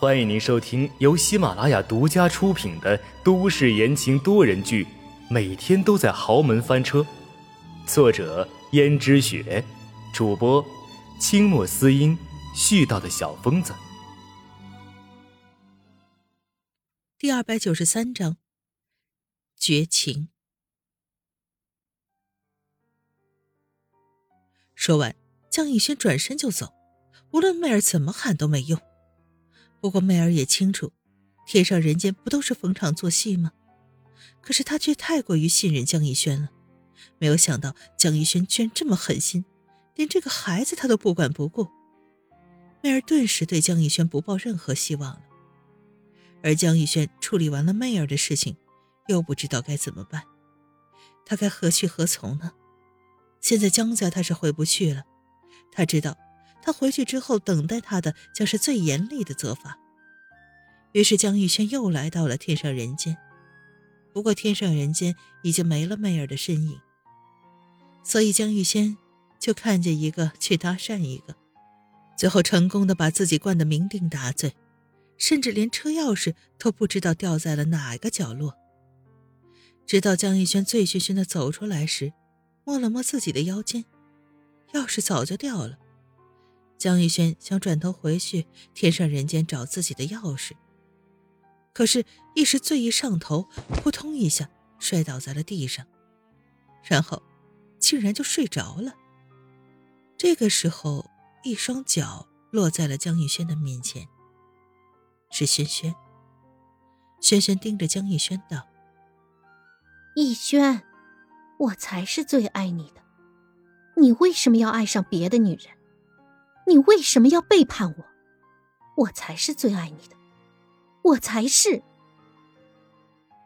欢迎您收听由喜马拉雅独家出品的都市言情多人剧《每天都在豪门翻车》，作者：胭脂雪，主播：清墨思音，絮叨的小疯子。第二百九十三章，绝情。说完，江逸轩转身就走。无论媚儿怎么喊都没用。不过媚儿也清楚，天上人间不都是逢场作戏吗？可是他却太过于信任江逸轩了，没有想到江逸轩居然这么狠心，连这个孩子他都不管不顾。媚儿顿时对江逸轩不抱任何希望了。而江逸轩处理完了媚儿的事情，又不知道该怎么办，他该何去何从呢？现在江家他是回不去了，他知道。他回去之后，等待他的将是最严厉的责罚。于是江玉轩又来到了天上人间，不过天上人间已经没了媚儿的身影，所以江玉轩就看见一个去搭讪一个，最后成功的把自己灌得酩酊大醉，甚至连车钥匙都不知道掉在了哪个角落。直到江玉轩醉醺醺的走出来时，摸了摸自己的腰间，钥匙早就掉了。江逸轩想转头回去天上人间找自己的钥匙，可是，一时醉意上头，扑通一下摔倒在了地上，然后，竟然就睡着了。这个时候，一双脚落在了江逸轩的面前。是轩轩。轩轩盯着江逸轩道：“逸轩，我才是最爱你的，你为什么要爱上别的女人？”你为什么要背叛我？我才是最爱你的，我才是。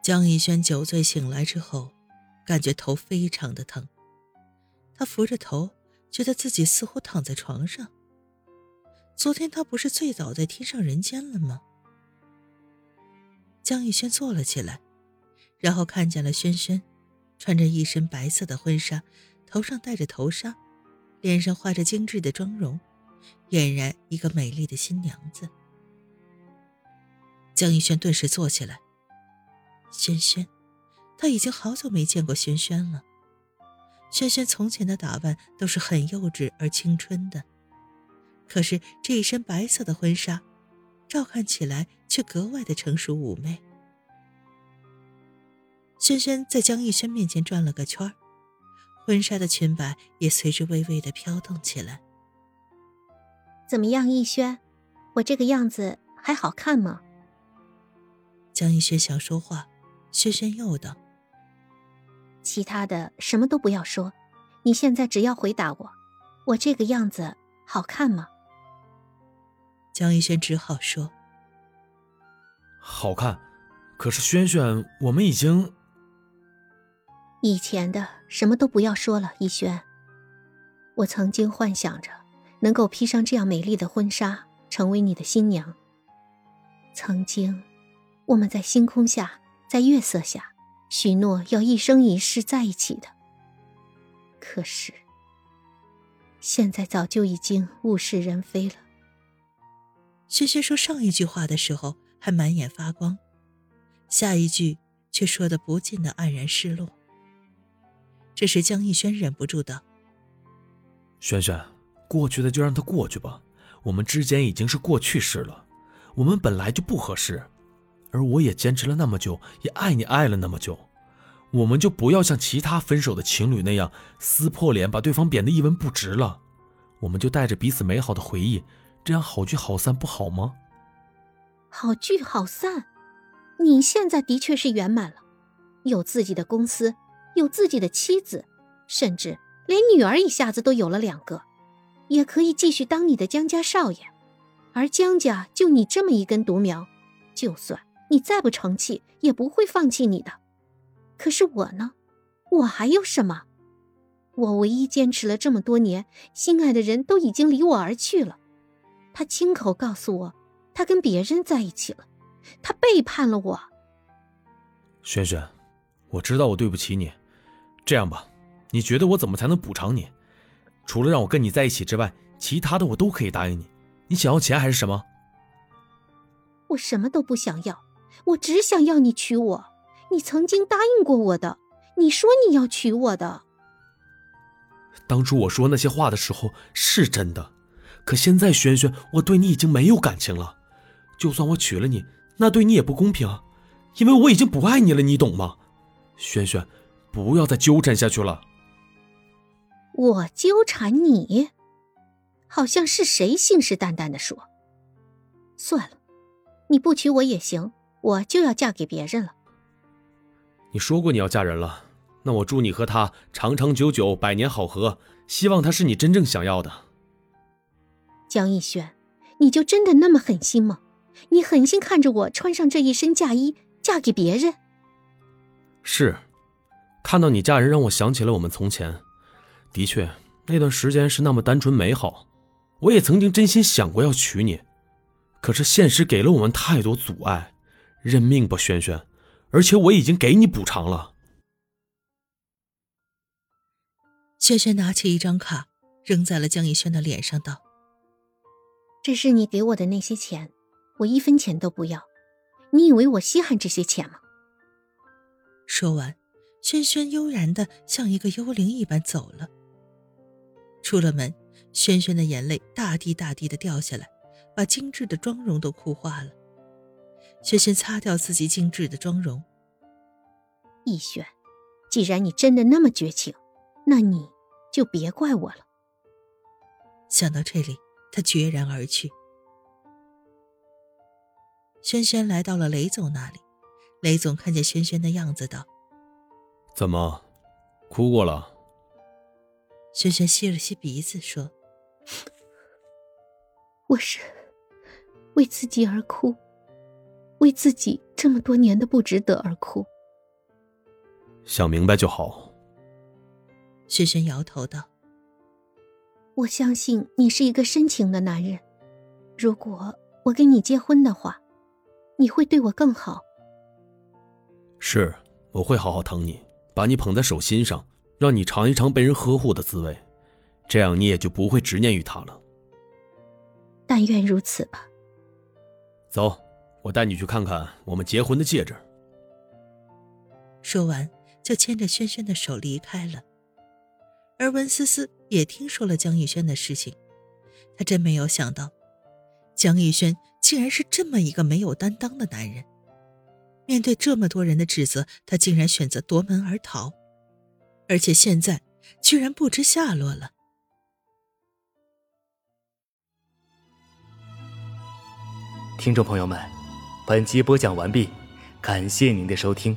江逸轩酒醉醒来之后，感觉头非常的疼，他扶着头，觉得自己似乎躺在床上。昨天他不是醉倒在天上人间了吗？江逸轩坐了起来，然后看见了轩轩，穿着一身白色的婚纱，头上戴着头纱，脸上画着精致的妆容。俨然一个美丽的新娘子。江逸轩顿时坐起来。轩轩，他已经好久没见过轩轩了。轩轩从前的打扮都是很幼稚而青春的，可是这一身白色的婚纱，照看起来却格外的成熟妩媚。轩轩在江逸轩面前转了个圈儿婚纱的裙摆也随之微微的飘动起来。怎么样，逸轩？我这个样子还好看吗？江逸轩想说话，轩轩又道：“其他的什么都不要说，你现在只要回答我，我这个样子好看吗？”江逸轩只好说：“好看。”可是轩轩，我们已经……以前的什么都不要说了，逸轩。我曾经幻想着。能够披上这样美丽的婚纱，成为你的新娘。曾经，我们在星空下，在月色下，许诺要一生一世在一起的。可是，现在早就已经物是人非了。轩轩说上一句话的时候还满眼发光，下一句却说的不尽的黯然失落。这时，江逸轩忍不住道：“轩轩。”过去的就让它过去吧，我们之间已经是过去式了，我们本来就不合适，而我也坚持了那么久，也爱你爱了那么久，我们就不要像其他分手的情侣那样撕破脸，把对方贬得一文不值了，我们就带着彼此美好的回忆，这样好聚好散不好吗？好聚好散，你现在的确是圆满了，有自己的公司，有自己的妻子，甚至连女儿一下子都有了两个。也可以继续当你的江家少爷，而江家就你这么一根独苗，就算你再不成器，也不会放弃你的。可是我呢，我还有什么？我唯一坚持了这么多年，心爱的人都已经离我而去了。他亲口告诉我，他跟别人在一起了，他背叛了我。萱萱，我知道我对不起你。这样吧，你觉得我怎么才能补偿你？除了让我跟你在一起之外，其他的我都可以答应你。你想要钱还是什么？我什么都不想要，我只想要你娶我。你曾经答应过我的，你说你要娶我的。当初我说那些话的时候是真的，可现在轩轩，我对你已经没有感情了。就算我娶了你，那对你也不公平，因为我已经不爱你了，你懂吗？轩轩，不要再纠缠下去了。我纠缠你，好像是谁信誓旦旦的说。算了，你不娶我也行，我就要嫁给别人了。你说过你要嫁人了，那我祝你和他长长久久，百年好合。希望他是你真正想要的。江逸轩，你就真的那么狠心吗？你狠心看着我穿上这一身嫁衣，嫁给别人？是，看到你嫁人，让我想起了我们从前。的确，那段时间是那么单纯美好，我也曾经真心想过要娶你，可是现实给了我们太多阻碍。认命吧，轩轩，而且我已经给你补偿了。轩轩拿起一张卡，扔在了江逸轩的脸上，道：“这是你给我的那些钱，我一分钱都不要。你以为我稀罕这些钱吗？”说完，轩轩悠然的像一个幽灵一般走了。出了门，轩轩的眼泪大滴大滴的掉下来，把精致的妆容都哭花了。轩轩擦掉自己精致的妆容。逸轩，既然你真的那么绝情，那你就别怪我了。想到这里，他决然而去。轩轩来到了雷总那里，雷总看见轩轩的样子，道：“怎么，哭过了？”轩轩吸了吸鼻子，说：“我是为自己而哭，为自己这么多年的不值得而哭。想明白就好。”轩轩摇头道：“我相信你是一个深情的男人，如果我跟你结婚的话，你会对我更好。是，我会好好疼你，把你捧在手心上。”让你尝一尝被人呵护的滋味，这样你也就不会执念于他了。但愿如此吧。走，我带你去看看我们结婚的戒指。说完，就牵着轩轩的手离开了。而温思思也听说了江逸轩的事情，她真没有想到，江逸轩竟然是这么一个没有担当的男人。面对这么多人的指责，他竟然选择夺门而逃。而且现在居然不知下落了。听众朋友们，本集播讲完毕，感谢您的收听。